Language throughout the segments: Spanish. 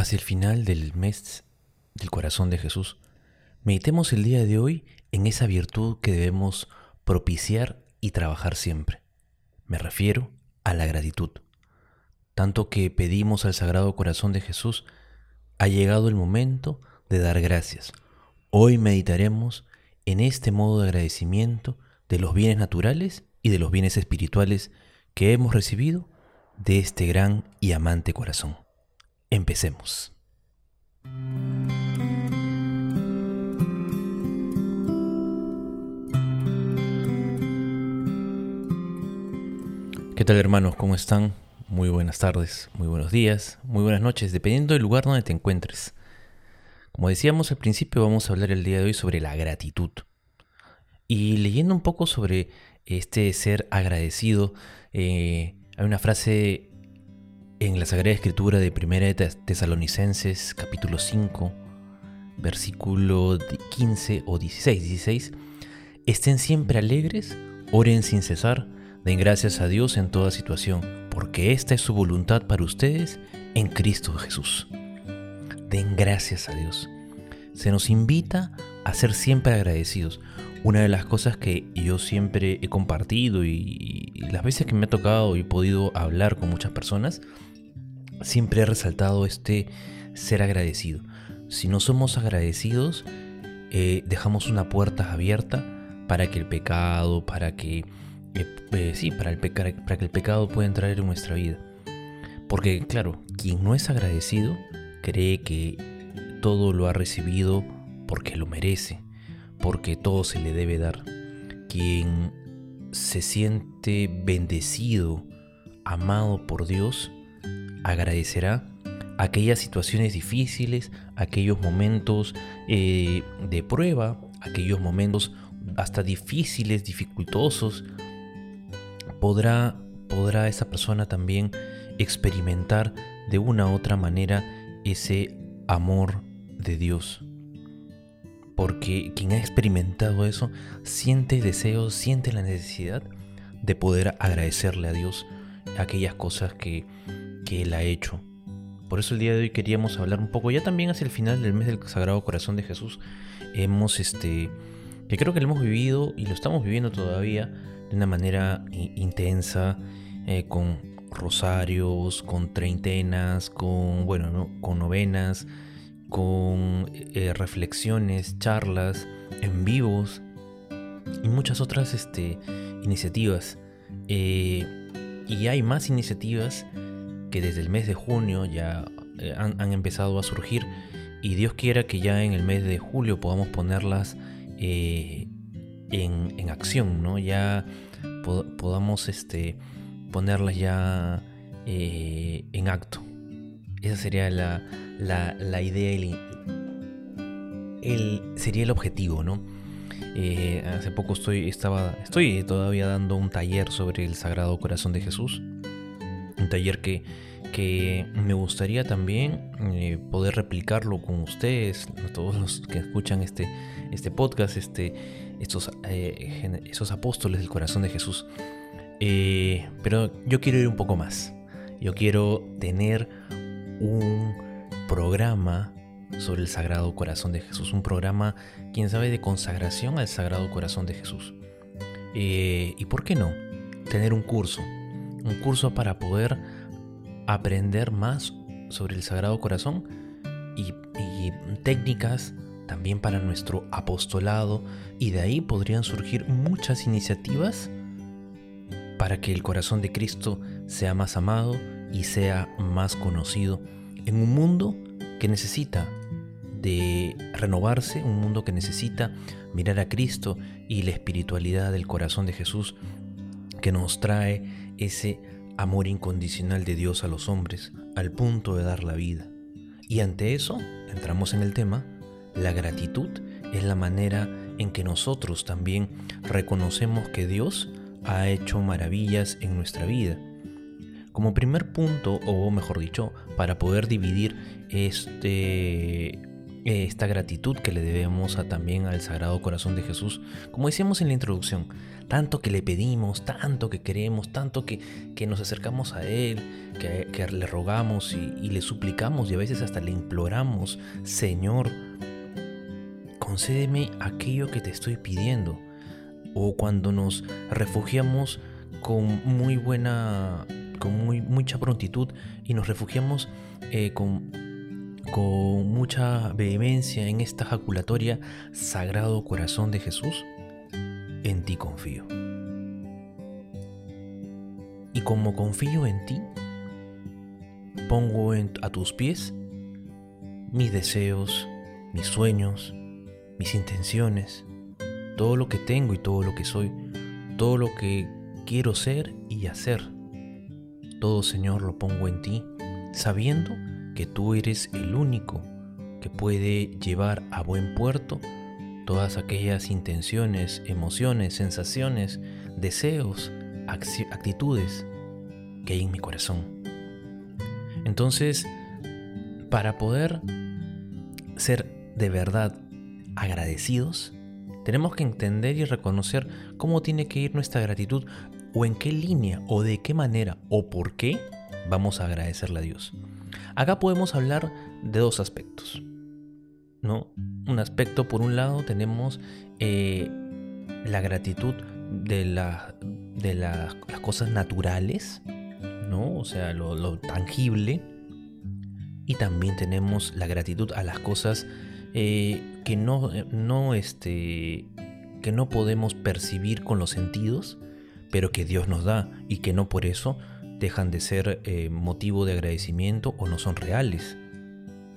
Hacia el final del mes del corazón de Jesús, meditemos el día de hoy en esa virtud que debemos propiciar y trabajar siempre. Me refiero a la gratitud. Tanto que pedimos al Sagrado Corazón de Jesús, ha llegado el momento de dar gracias. Hoy meditaremos en este modo de agradecimiento de los bienes naturales y de los bienes espirituales que hemos recibido de este gran y amante corazón. Empecemos. ¿Qué tal hermanos? ¿Cómo están? Muy buenas tardes, muy buenos días, muy buenas noches, dependiendo del lugar donde te encuentres. Como decíamos al principio, vamos a hablar el día de hoy sobre la gratitud. Y leyendo un poco sobre este ser agradecido, eh, hay una frase en la Sagrada Escritura de Primera de Tesalonicenses, capítulo 5, versículo 15 o 16, 16, estén siempre alegres, oren sin cesar, den gracias a Dios en toda situación, porque esta es su voluntad para ustedes en Cristo Jesús. Den gracias a Dios. Se nos invita a ser siempre agradecidos. Una de las cosas que yo siempre he compartido y, y las veces que me ha tocado y he podido hablar con muchas personas, siempre he resaltado este ser agradecido. Si no somos agradecidos, eh, dejamos una puerta abierta para que el pecado, para que, eh, eh, sí, para, el para que el pecado pueda entrar en nuestra vida. Porque claro, quien no es agradecido cree que todo lo ha recibido porque lo merece, porque todo se le debe dar. Quien se siente bendecido, amado por Dios, agradecerá aquellas situaciones difíciles, aquellos momentos eh, de prueba, aquellos momentos hasta difíciles, dificultosos, podrá, podrá esa persona también experimentar de una u otra manera ese amor de Dios. Porque quien ha experimentado eso siente deseos, siente la necesidad de poder agradecerle a Dios aquellas cosas que, que Él ha hecho. Por eso el día de hoy queríamos hablar un poco, ya también hacia el final del mes del Sagrado Corazón de Jesús, hemos, este, que creo que lo hemos vivido y lo estamos viviendo todavía de una manera intensa, eh, con rosarios, con treintenas, con, bueno, con novenas, con eh, reflexiones, charlas, en vivos y muchas otras este, iniciativas. Eh, y hay más iniciativas que desde el mes de junio ya eh, han, empezado a surgir y Dios quiera que ya en el mes de julio podamos ponerlas eh, en, acción, ¿no? Ya podamos este, ponerlas ya eh, en acto. Esa sería la, la, idea, el, el, sería el objetivo, ¿no? hace poco estoy, estaba, estoy todavía dando un taller sobre el Sagrado Corazón de Jesús taller que, que me gustaría también eh, poder replicarlo con ustedes, todos los que escuchan este, este podcast, este, estos, eh, apóstoles del corazón de Jesús. Eh, pero yo quiero ir un poco más. Yo quiero tener un programa sobre el Sagrado Corazón de Jesús. Un programa, quién sabe, de consagración al Sagrado Corazón de Jesús. ¿Y por qué no? Tener un curso, un curso para poder aprender más sobre el Sagrado Corazón y, técnicas también para nuestro apostolado. Y de ahí podrían surgir muchas iniciativas para que el corazón de Cristo sea más amado y sea más conocido. En un mundo que necesita de renovarse, un mundo que necesita mirar a Cristo y la espiritualidad del corazón de Jesús que nos trae ese amor incondicional de Dios a los hombres al punto de dar la vida. Y ante eso, entramos en el tema, la gratitud es la manera en que nosotros también reconocemos que Dios ha hecho maravillas en nuestra vida. Como primer punto, o mejor dicho, para poder dividir este, esta gratitud que le debemos también al Sagrado Corazón de Jesús. Como decíamos en la introducción, tanto que le pedimos, tanto que queremos, tanto que, que nos acercamos a Él, que, le rogamos y, y le suplicamos y a veces hasta le imploramos, Señor, concédeme aquello que te estoy pidiendo. O cuando nos refugiamos con muy buena, con muy, mucha prontitud y nos refugiamos eh, con, con mucha vehemencia en esta jaculatoria Sagrado Corazón de Jesús, en ti confío. Y como confío en ti, pongo a tus pies mis deseos, mis sueños, mis intenciones, todo lo que tengo y todo lo que soy, todo lo que quiero ser y hacer. Todo, Señor, lo pongo en ti, sabiendo que tú eres el único que puede llevar a buen puerto todas aquellas intenciones, emociones, sensaciones, deseos, actitudes que hay en mi corazón. Entonces, para poder ser de verdad agradecidos, tenemos que entender y reconocer cómo tiene que ir nuestra gratitud o en qué línea o de qué manera o por qué vamos a agradecerle a Dios. Acá podemos hablar de dos aspectos. ¿no? Un aspecto, por un lado, tenemos eh, la gratitud de, la, de las cosas naturales, ¿no? o sea, lo, tangible. Y también tenemos la gratitud a las cosas eh, que, no, no, este, que no podemos percibir con los sentidos, pero que Dios nos da y que no por eso dejan de ser eh, motivo de agradecimiento o no son reales.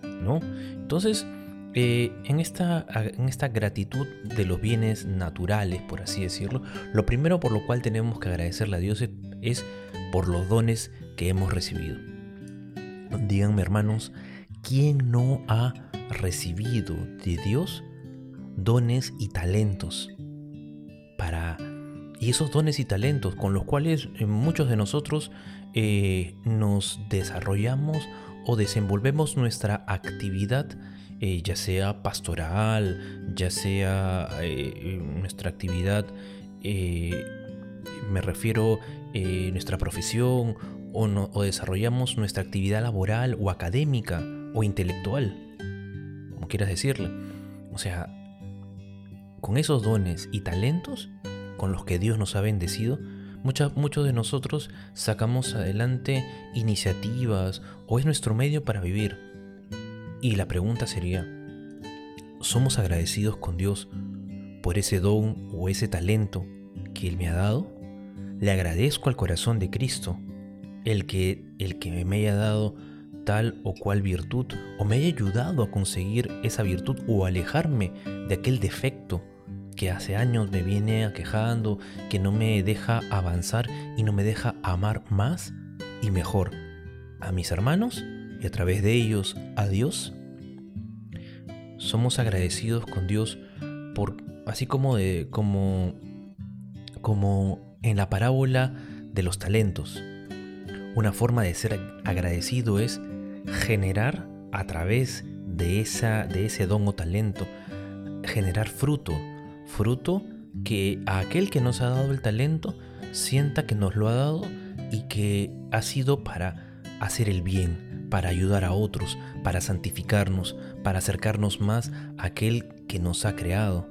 ¿No? Entonces, eh, en, esta, en esta gratitud de los bienes naturales, por así decirlo, lo primero por lo cual tenemos que agradecerle a Dios es por los dones que hemos recibido. Díganme hermanos, ¿quién no ha recibido de Dios dones y talentos para y esos dones y talentos con los cuales eh, muchos de nosotros eh, nos desarrollamos o desenvolvemos nuestra actividad, eh, ya sea pastoral, ya sea nuestra actividad, me refiero nuestra profesión, o, o desarrollamos nuestra actividad laboral o académica o intelectual, como quieras decirle. O sea, con esos dones y talentos con los que Dios nos ha bendecido, muchos de nosotros sacamos adelante iniciativas o es nuestro medio para vivir. Y la pregunta sería, ¿somos agradecidos con Dios por ese don o ese talento que Él me ha dado? Le agradezco al corazón de Cristo, el que, el que me haya dado tal o cual virtud o me haya ayudado a conseguir esa virtud o alejarme de aquel defecto que hace años me viene aquejando, que no me deja avanzar y no me deja amar más y mejor a mis hermanos y a través de ellos a Dios. Somos agradecidos con Dios por así como de como como en la parábola de los talentos. Una forma de ser agradecido es generar a través de esa de ese don o talento generar fruto, fruto que a aquel que nos ha dado el talento sienta que nos lo ha dado y que ha sido para hacer el bien, para ayudar a otros, para santificarnos, para acercarnos más a aquel que nos ha creado.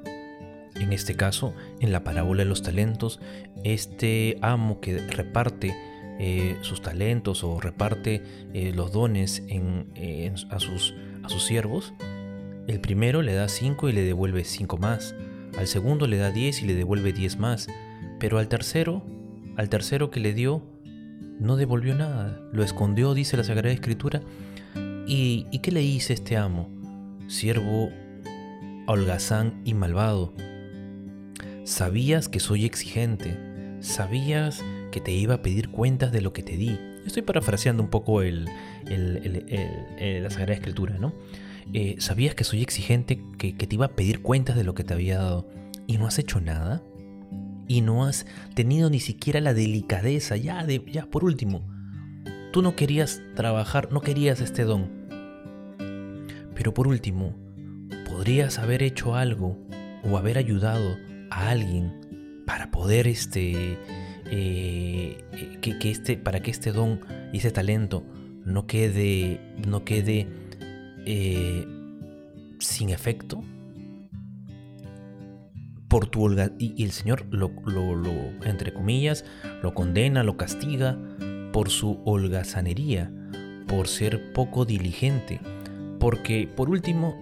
En este caso, en la parábola de los talentos, este amo que reparte eh, sus talentos o reparte eh, los dones a, sus, a sus siervos, el primero le da cinco y le devuelve cinco más al segundo le da 10 y le devuelve 10 más, pero al tercero, al tercero que le dio, no devolvió nada, lo escondió, dice la Sagrada Escritura. ¿Y, ¿y qué le hice este amo? Siervo holgazán y malvado. Sabías que soy exigente, sabías que te iba a pedir cuentas de lo que te di. Estoy parafraseando un poco el, la Sagrada Escritura, ¿no? Eh, ¿sabías que soy exigente, que, te iba a pedir cuentas de lo que te había dado y no has hecho nada? Y no has tenido ni siquiera la delicadeza, ya, ya por último, tú no querías trabajar, no querías este don. Pero por último, podrías haber hecho algo o haber ayudado a alguien para poder este, eh, que, este, para que este don y ese talento no quede, no quede eh, sin efecto por tu y, el Señor lo, entre comillas, lo condena, lo castiga por su holgazanería, por ser poco diligente, porque por último,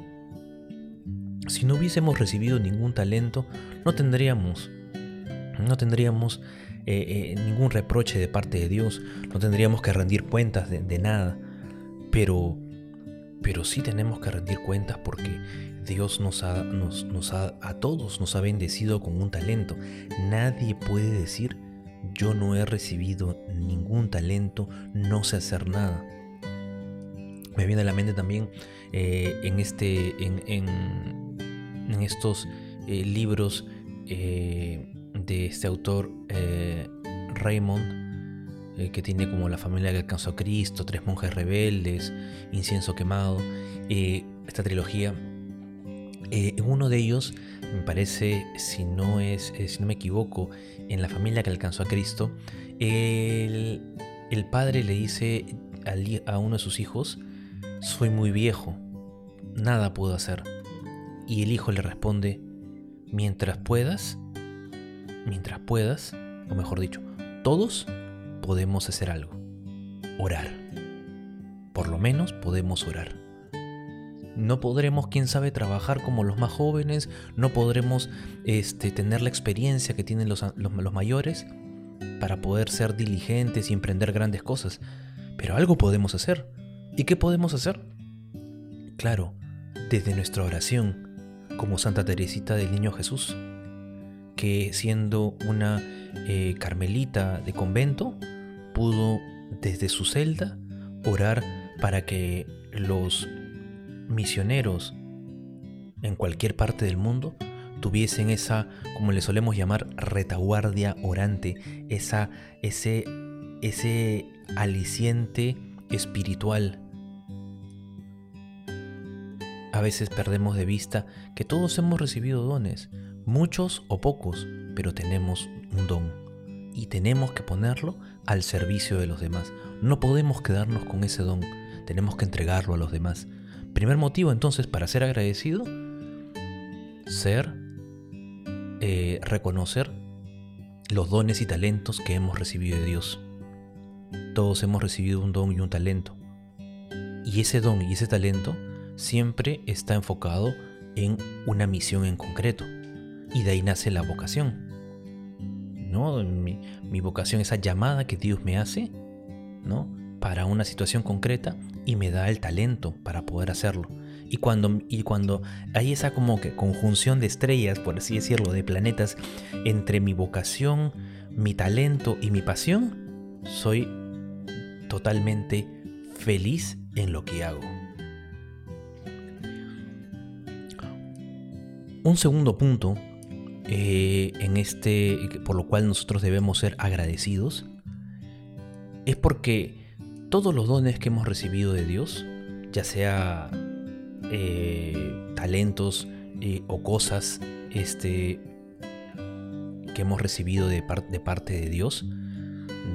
si no hubiésemos recibido ningún talento, no tendríamos, no tendríamos eh, eh, ningún reproche de parte de Dios, no tendríamos que rendir cuentas de, nada, pero, pero sí tenemos que rendir cuentas porque Dios nos ha, a todos nos ha bendecido con un talento. Nadie puede decir, yo no he recibido ningún talento, no sé hacer nada. Me viene a la mente también eh, en, este, en, estos eh, libros eh, de este autor Raymond, que tiene como la familia que alcanzó a Cristo, Tres monjes rebeldes, Incienso quemado. esta trilogía eh, uno de ellos, me parece, si no, es, eh, si no me equivoco, en la familia que alcanzó a Cristo, el, padre le dice a uno de sus hijos, soy muy viejo, nada puedo hacer. Y el hijo le responde, mientras puedas, mientras puedas, o mejor dicho, todos podemos hacer algo, orar. Por lo menos podemos orar. No podremos, quién sabe, trabajar como los más jóvenes, no podremos este, tener la experiencia que tienen los, los, mayores para poder ser diligentes y emprender grandes cosas. Pero algo podemos hacer. ¿Y qué podemos hacer? Claro, desde nuestra oración, como Santa Teresita del Niño Jesús, que siendo una eh, carmelita de convento, pudo desde su celda orar para que los misioneros en cualquier parte del mundo tuviesen esa, como le solemos llamar, retaguardia orante, esa, ese, ese aliciente espiritual. A veces perdemos de vista que todos hemos recibido dones, muchos o pocos, pero tenemos un don y tenemos que ponerlo al servicio de los demás. No podemos quedarnos con ese don, tenemos que entregarlo a los demás. Primer motivo entonces para ser agradecido, ser, eh, reconocer los dones y talentos que hemos recibido de Dios. Todos hemos recibido un don y un talento. Y ese don y ese talento siempre está enfocado en una misión en concreto. Y de ahí nace la vocación. ¿No? Mi, mi vocación, esa llamada que Dios me hace, ¿no? Para una situación concreta y me da el talento para poder hacerlo. Y cuando, y cuando hay esa como que conjunción de estrellas, por así decirlo, de planetas, entre mi vocación, mi talento y mi pasión, soy totalmente feliz en lo que hago. Un segundo punto eh, en este, por lo cual nosotros debemos ser agradecidos, es porque todos los dones que hemos recibido de Dios, ya sea eh, talentos eh, o cosas este, que hemos recibido de, parte de Dios,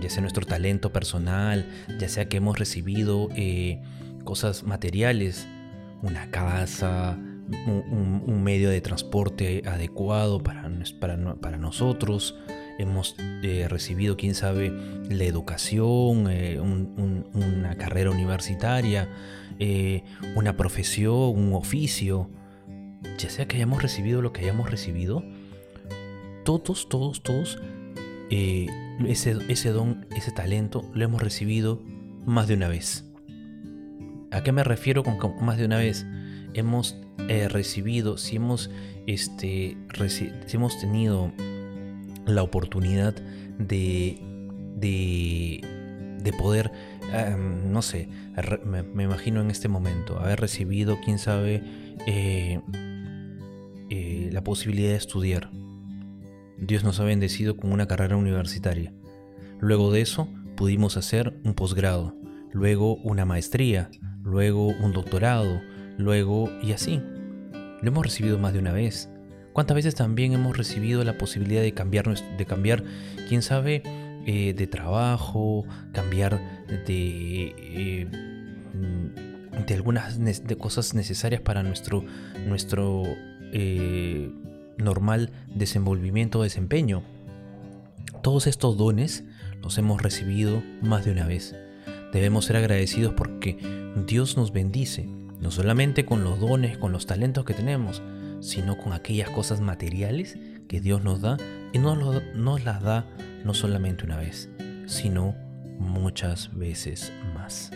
ya sea nuestro talento personal, ya sea que hemos recibido cosas materiales, una casa, un, medio de transporte adecuado para, para, para nosotros, hemos eh, recibido, quién sabe, la educación, eh, una carrera universitaria, eh, una profesión, un oficio, ya sea que hayamos recibido lo que hayamos recibido, todos, todos, todos, ese, ese don, ese talento, lo hemos recibido más de una vez. ¿A qué me refiero con más de una vez? Hemos recibido, si hemos, este, hemos tenido la oportunidad de, de, poder, em, no sé, me, imagino en este momento, haber recibido, quién sabe, eh, eh, la posibilidad de estudiar. Dios nos ha bendecido con una carrera universitaria. Luego de eso pudimos hacer un posgrado, luego una maestría, luego un doctorado, luego y así. lo hemos recibido más de una vez. ¿Cuántas veces también hemos recibido la posibilidad de cambiar, de cambiar quién sabe, eh, de trabajo, cambiar de, eh, de algunas de cosas necesarias para nuestro, nuestro eh, normal desenvolvimiento o desempeño? Todos estos dones los hemos recibido más de una vez. Debemos ser agradecidos porque Dios nos bendice, no solamente con los dones, con los talentos que tenemos, sino con aquellas cosas materiales que Dios nos da y nos, nos las da no solamente una vez, sino muchas veces más.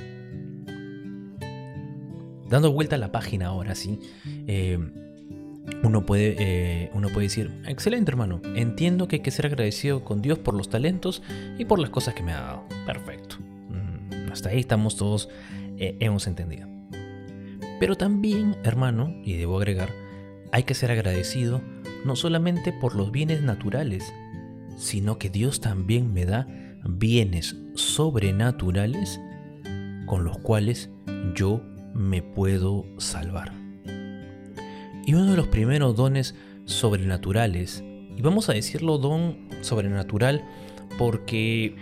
Dando vuelta a la página ahora, sí, eh, uno puede, eh, uno puede decir, excelente hermano, entiendo que hay que ser agradecido con Dios por los talentos y por las cosas que me ha dado. Perfecto. Mm, hasta ahí estamos todos, eh, hemos entendido. Pero también, hermano, y debo agregar, hay que ser agradecido no solamente por los bienes naturales, sino que Dios también me da bienes sobrenaturales con los cuales yo me puedo salvar. Y uno de los primeros dones sobrenaturales, y vamos a decirlo don sobrenatural porque,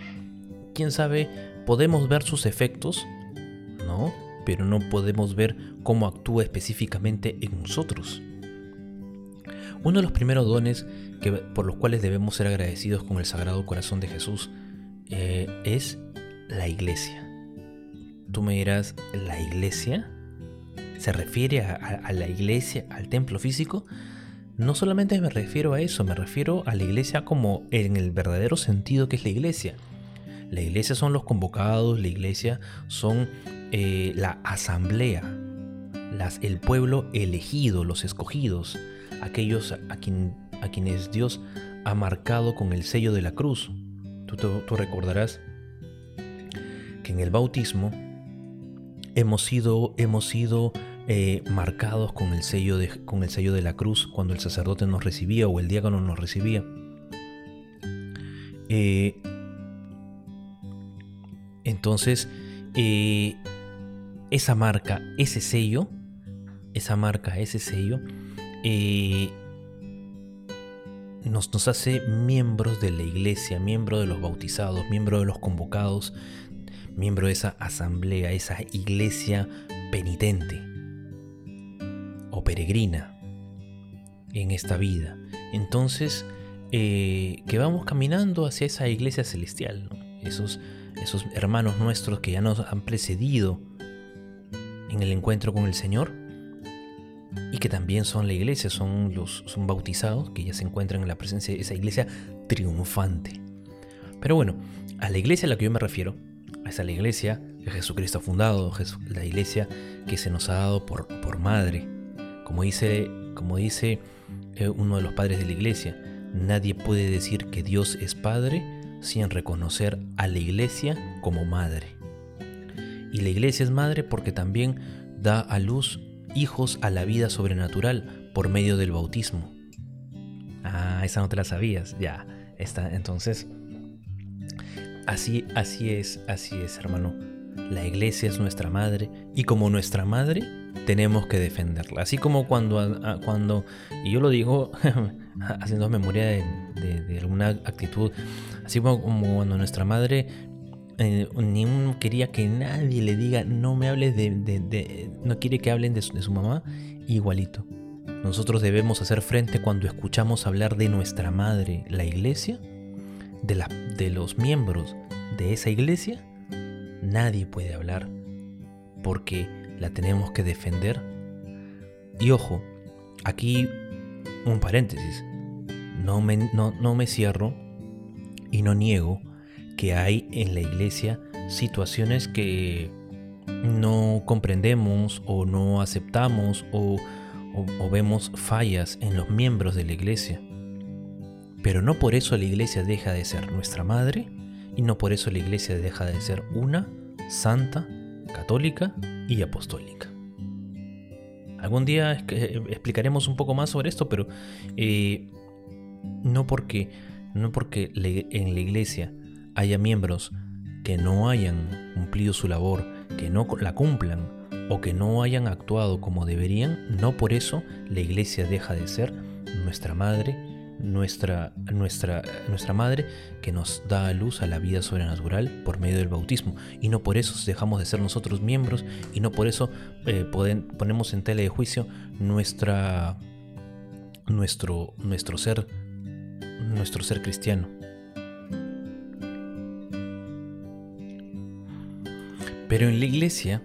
quién sabe, podemos ver sus efectos, ¿no? Pero no podemos ver cómo actúa específicamente en nosotros. Uno de los primeros dones que, por los cuales debemos ser agradecidos con el Sagrado Corazón de Jesús eh, es la iglesia. Tú me dirás, ¿la iglesia? se refiere a, la iglesia, al templo físico, no solamente me refiero a eso, me refiero a la iglesia como en el verdadero sentido que es la iglesia. La iglesia son los convocados, la iglesia son eh, la asamblea, las, el pueblo elegido, los escogidos, aquellos a, a quienes Dios ha marcado con el sello de la cruz. Tú, tú recordarás que en el bautismo hemos sido, hemos sido eh, marcados con el, sello de, con el sello de la cruz cuando el sacerdote nos recibía o el diácono nos recibía. Eh, entonces, esa marca, ese sello, esa marca, ese sello, nos, nos, hace miembros de la iglesia, miembros de los bautizados, miembros de los convocados, miembro de esa asamblea, esa iglesia penitente o peregrina en esta vida. Entonces, eh, que vamos caminando hacia esa iglesia celestial, esos, esos hermanos nuestros que ya nos han precedido en el encuentro con el Señor y que también son la iglesia, son los son bautizados, que ya se encuentran en la presencia de esa iglesia triunfante. Pero bueno, a la iglesia a la que yo me refiero es la iglesia que Jesucristo ha fundado, la iglesia que se nos ha dado por, por madre. Como dice, como dice eh, uno de los padres de la iglesia, nadie puede decir que Dios es padre sin reconocer a la iglesia como madre. Y la iglesia es madre porque también da a luz hijos a la vida sobrenatural por medio del bautismo. Ah, esa no te la sabías. Ya, está. Entonces, Así, así es, así es, hermano. La iglesia es nuestra madre y como nuestra madre tenemos que defenderla. Así como cuando, cuando y yo lo digo haciendo memoria de, alguna actitud, así como, cuando nuestra madre eh, ni quería que nadie le diga, no me hables de, no quiere que hablen de su mamá, igualito. Nosotros debemos hacer frente cuando escuchamos hablar de nuestra madre, la iglesia, de, la, de los miembros de esa iglesia, nadie puede hablar porque la tenemos que defender. Y ojo, aquí un paréntesis, no me, no, no me cierro y no niego que hay en la iglesia situaciones que no comprendemos o no aceptamos o, vemos fallas en los miembros de la iglesia. Pero no por eso la iglesia deja de ser nuestra madre y no por eso la iglesia deja de ser una, santa, católica y apostólica. Algún día eh, explicaremos un poco más sobre esto, pero eh, no porque, no porque en la iglesia haya miembros que no hayan cumplido su labor, que no la cumplan o que no hayan actuado como deberían, no por eso la iglesia deja de ser nuestra madre, nuestra, nuestra, nuestra madre que nos da a luz a la vida sobrenatural por medio del bautismo. Y no por eso dejamos de ser nosotros miembros y no por eso eh, ponemos en tela de juicio nuestra, nuestro, nuestro, ser, nuestro ser cristiano. Pero en la iglesia,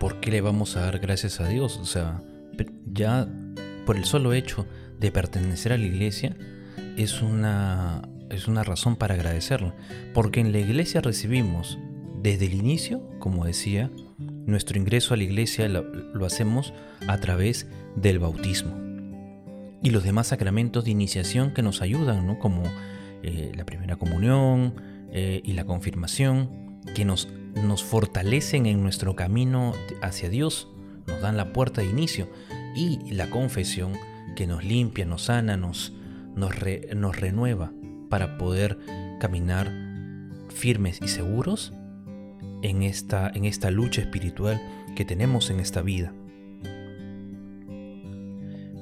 ¿por qué le vamos a dar gracias a Dios? O sea, ya por el solo hecho de pertenecer a la iglesia, es una, es una razón para agradecerlo. Porque en la iglesia recibimos desde el inicio, como decía, nuestro ingreso a la iglesia lo, hacemos a través del bautismo. Y los demás sacramentos de iniciación que nos ayudan, ¿no? como eh, la primera comunión eh, y la confirmación, que nos, nos fortalecen en nuestro camino hacia Dios, nos dan la puerta de inicio. Y la confesión, que nos limpia, nos sana, nos, nos, renueva para poder caminar firmes y seguros en esta, en esta lucha espiritual que tenemos en esta vida.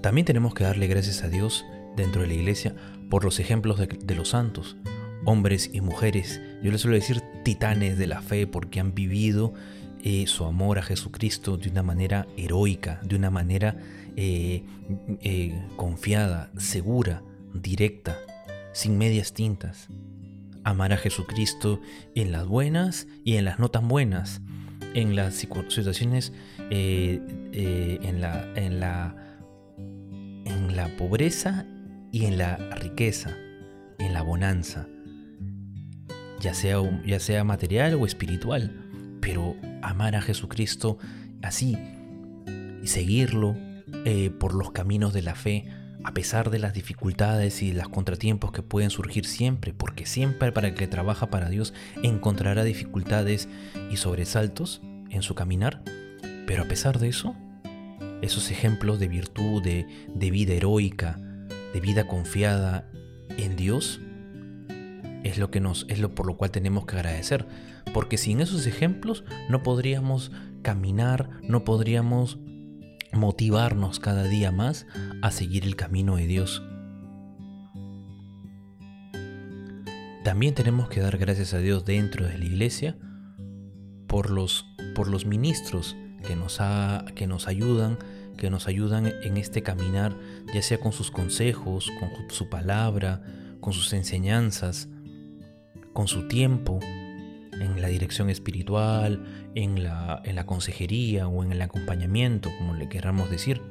También tenemos que darle gracias a Dios dentro de la iglesia por los ejemplos de, los santos, hombres y mujeres, yo les suelo decir titanes de la fe porque han vivido eh, su amor a Jesucristo de una manera heroica, de una manera eh, eh, confiada, segura, directa, sin medias tintas. Amar a Jesucristo en las buenas y en las no tan buenas, en las situaciones, eh, en, la, en, la, en la pobreza y en la riqueza, en la bonanza, ya sea, ya sea material o espiritual, pero amar a Jesucristo así y seguirlo eh, por los caminos de la fe, a pesar de las dificultades y los contratiempos que pueden surgir siempre, porque siempre para el que trabaja para Dios encontrará dificultades y sobresaltos en su caminar, pero a pesar de eso, esos ejemplos de virtud, de, vida heroica, de vida confiada en Dios, es lo que nos es lo por lo cual tenemos que agradecer, porque sin esos ejemplos no podríamos caminar, no podríamos motivarnos cada día más a seguir el camino de Dios. También tenemos que dar gracias a Dios dentro de la iglesia por los, por los ministros que nos, que nos ayudan, que nos ayudan en este caminar, ya sea con sus consejos, con su palabra, con sus enseñanzas, con su tiempo, en la dirección espiritual, en la, en la consejería o en el acompañamiento, como le queramos decir.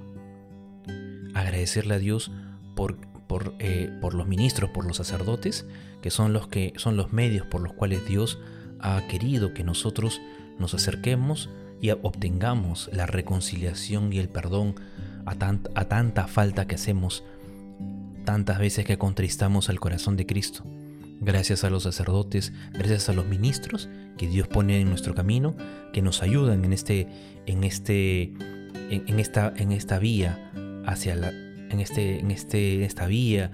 Agradecerle a Dios por, por, eh, por los ministros, por los sacerdotes, que son los, que son los medios por los cuales Dios ha querido que nosotros nos acerquemos y obtengamos la reconciliación y el perdón a, a tanta falta que hacemos, tantas veces que contristamos al corazón de Cristo gracias a los sacerdotes, gracias a los ministros que Dios pone en nuestro camino, que nos ayudan en este, en este, en, esta, en esta vía hacia la, en este, en este, esta vía,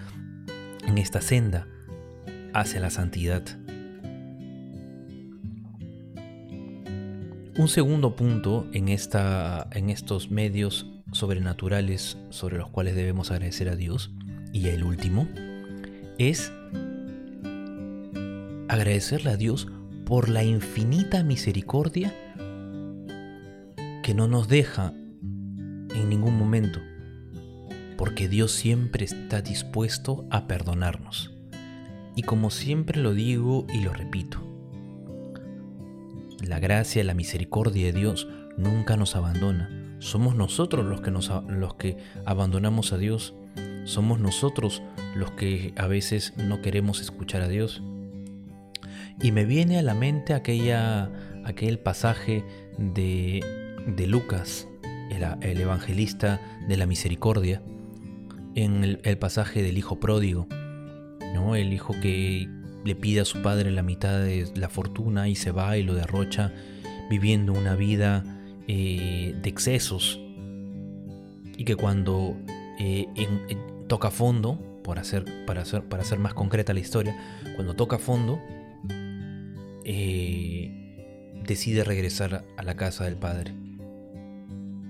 en esta senda hacia la santidad. Un segundo punto en, esta, en estos medios sobrenaturales sobre los cuales debemos agradecer a Dios, y el último, es agradecerle a Dios por la infinita misericordia que no nos deja en ningún momento, porque Dios siempre está dispuesto a perdonarnos. Y como siempre lo digo y lo repito, la gracia la misericordia de Dios nunca nos abandona. Somos nosotros los que, nos, los que abandonamos a Dios. Somos nosotros los que a veces no queremos escuchar a Dios. Y me viene a la mente aquella, aquel pasaje de, de Lucas, el, evangelista de la misericordia, en el, pasaje del hijo pródigo, ¿no? el hijo que le pide a su padre la mitad de la fortuna y se va y lo derrocha viviendo una vida eh, de excesos y que cuando eh, toca fondo, por hacer, para, hacer, para hacer más concreta la historia, cuando toca fondo, eh, decide regresar a la casa del padre.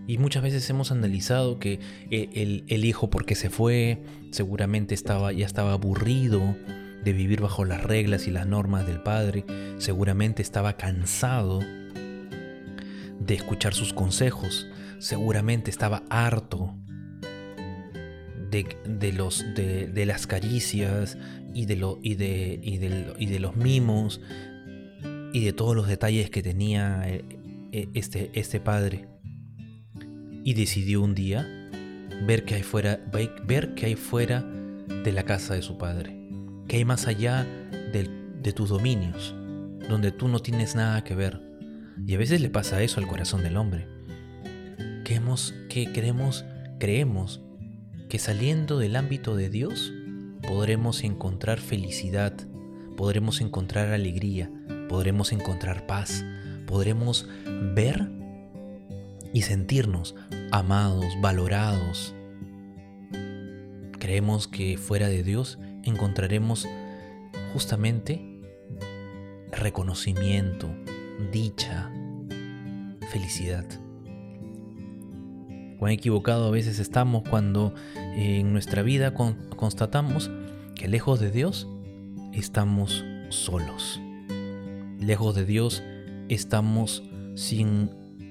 Y muchas veces hemos analizado que eh, el, hijo porque se fue, seguramente estaba, ya estaba aburrido de vivir bajo las reglas y las normas del padre, seguramente estaba cansado de escuchar sus consejos, seguramente estaba harto de, los, de, las caricias y de, lo, y, de, y, y de los mimos y de todos los detalles que tenía eh, eh, este, este padre. Y decidió un día ver que hay fuera, ver que hay fuera de la casa de su padre, que hay más allá de, de tus dominios, donde tú no tienes nada que ver. Y a veces le pasa eso al corazón del hombre. Que, hemos, que creemos, creemos que saliendo del ámbito de Dios podremos encontrar felicidad, podremos encontrar alegría, podremos encontrar paz, podremos ver y sentirnos amados, valorados. Creemos que fuera de Dios encontraremos justamente reconocimiento, dicha, felicidad. Cuán equivocado a veces estamos cuando eh, en nuestra vida constatamos que lejos de Dios estamos solos. Lejos de Dios estamos sin,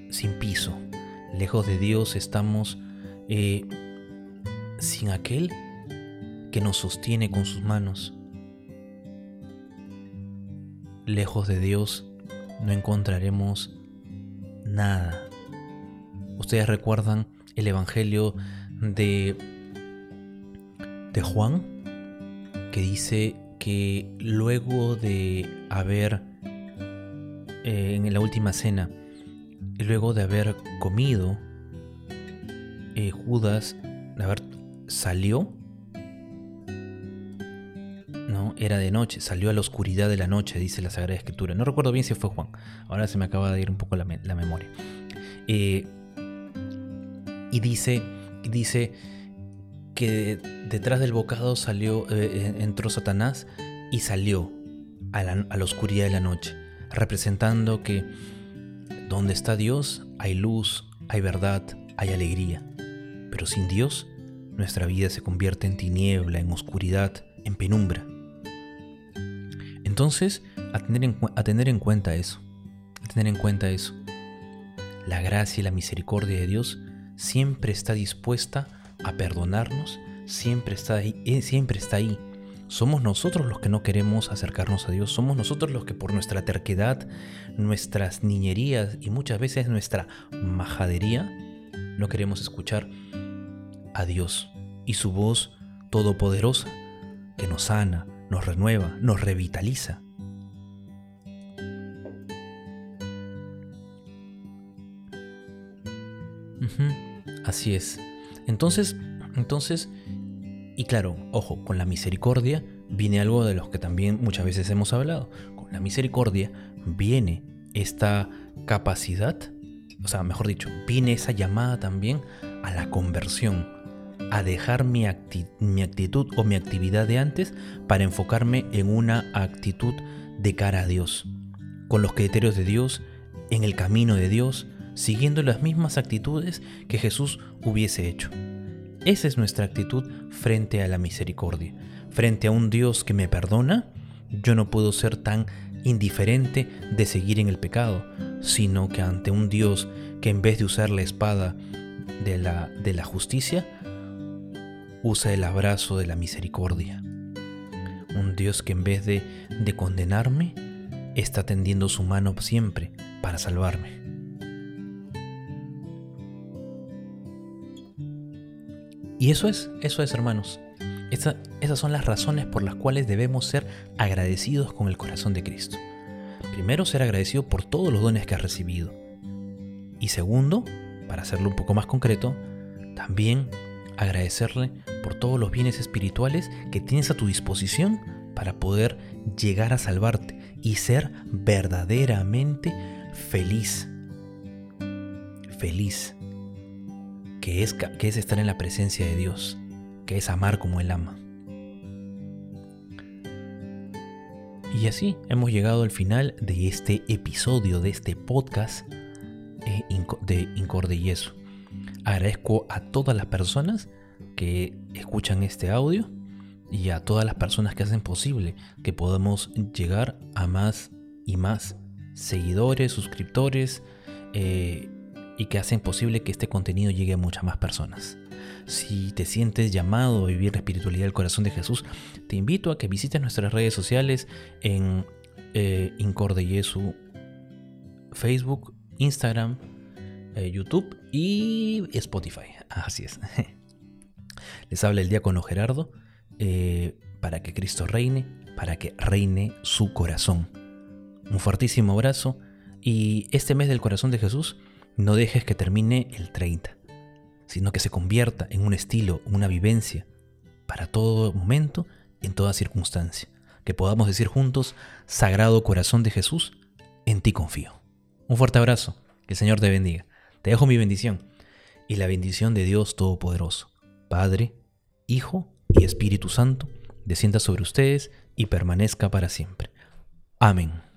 sin piso. Lejos de Dios estamos eh, sin aquel que nos sostiene con sus manos. Lejos de Dios no encontraremos nada. Ustedes recuerdan el Evangelio de, de Juan, que dice que luego de haber, eh, en la última cena, luego de haber comido, eh, Judas, salió, no, era de noche, salió a la oscuridad de la noche, dice la Sagrada Escritura. No recuerdo bien si fue Juan, ahora se me acaba de ir un poco la, memoria. Eh, y dice, dice que detrás del bocado salió, entró Satanás y salió a la oscuridad de la noche, representando que donde está Dios hay luz, hay verdad, hay alegría. Pero sin Dios, nuestra vida se convierte en tiniebla, en oscuridad, en penumbra. Entonces, a tener en, a tener en cuenta eso, a tener en cuenta eso. La gracia y la misericordia de Dios siempre está dispuesta a perdonarnos, siempre está ahí, eh, siempre está ahí. Somos nosotros los que no queremos acercarnos a Dios, somos nosotros los que por nuestra terquedad, nuestras niñerías y muchas veces nuestra majadería no queremos escuchar a Dios y su voz todopoderosa que nos sana, nos renueva, nos revitaliza. Así es. Entonces, entonces, y claro, ojo, con la misericordia viene algo de los que también muchas veces hemos hablado. Con la misericordia viene esta capacidad, o sea, mejor dicho, viene esa llamada también a la conversión, a dejar mi, mi actitud o mi actividad de antes para enfocarme en una actitud de cara a Dios, con los criterios de Dios, en el camino de Dios, siguiendo las mismas actitudes que Jesús hubiese hecho. Esa es nuestra actitud frente a la misericordia. Frente a un Dios que me perdona, yo no puedo ser tan indiferente de seguir en el pecado, sino que ante un Dios que en vez de usar la espada de la, justicia, usa el abrazo de la misericordia. Un Dios que en vez de condenarme, está tendiendo su mano siempre para salvarme. Y eso es, eso es hermanos. esas son las razones por las cuales debemos ser agradecidos con el corazón de Cristo. Primero, ser agradecido por todos los dones que has recibido. Y segundo, para hacerlo un poco más concreto, también agradecerle por todos los bienes espirituales que tienes a tu disposición para poder llegar a salvarte y ser verdaderamente feliz. Feliz que es, que es estar en la presencia de Dios, que es amar como Él ama. Y así hemos llegado al final de este episodio, de este podcast eh, de Incorde y eso. Agradezco a todas las personas que escuchan este audio y a todas las personas que hacen posible que podamos llegar a más y más seguidores, suscriptores eh, y que hacen posible que este contenido llegue a muchas más personas. Si te sientes llamado a vivir la espiritualidad del corazón de Jesús, te invito a que visites nuestras redes sociales en eh, Incorde Facebook, Instagram, eh, YouTube y Spotify. Así es. Les habla el diácono Gerardo eh, para que Cristo reine, para que reine su corazón. Un fuertísimo abrazo y este mes del corazón de Jesús no dejes que termine el 30, sino que se convierta en un estilo, una vivencia para todo momento, en toda circunstancia. Que podamos decir juntos, Sagrado Corazón de Jesús, en ti confío. Un fuerte abrazo, que el Señor te bendiga. Te dejo mi bendición y la bendición de Dios Todopoderoso, Padre, Hijo y Espíritu Santo, descienda sobre ustedes y permanezca para siempre. Amén.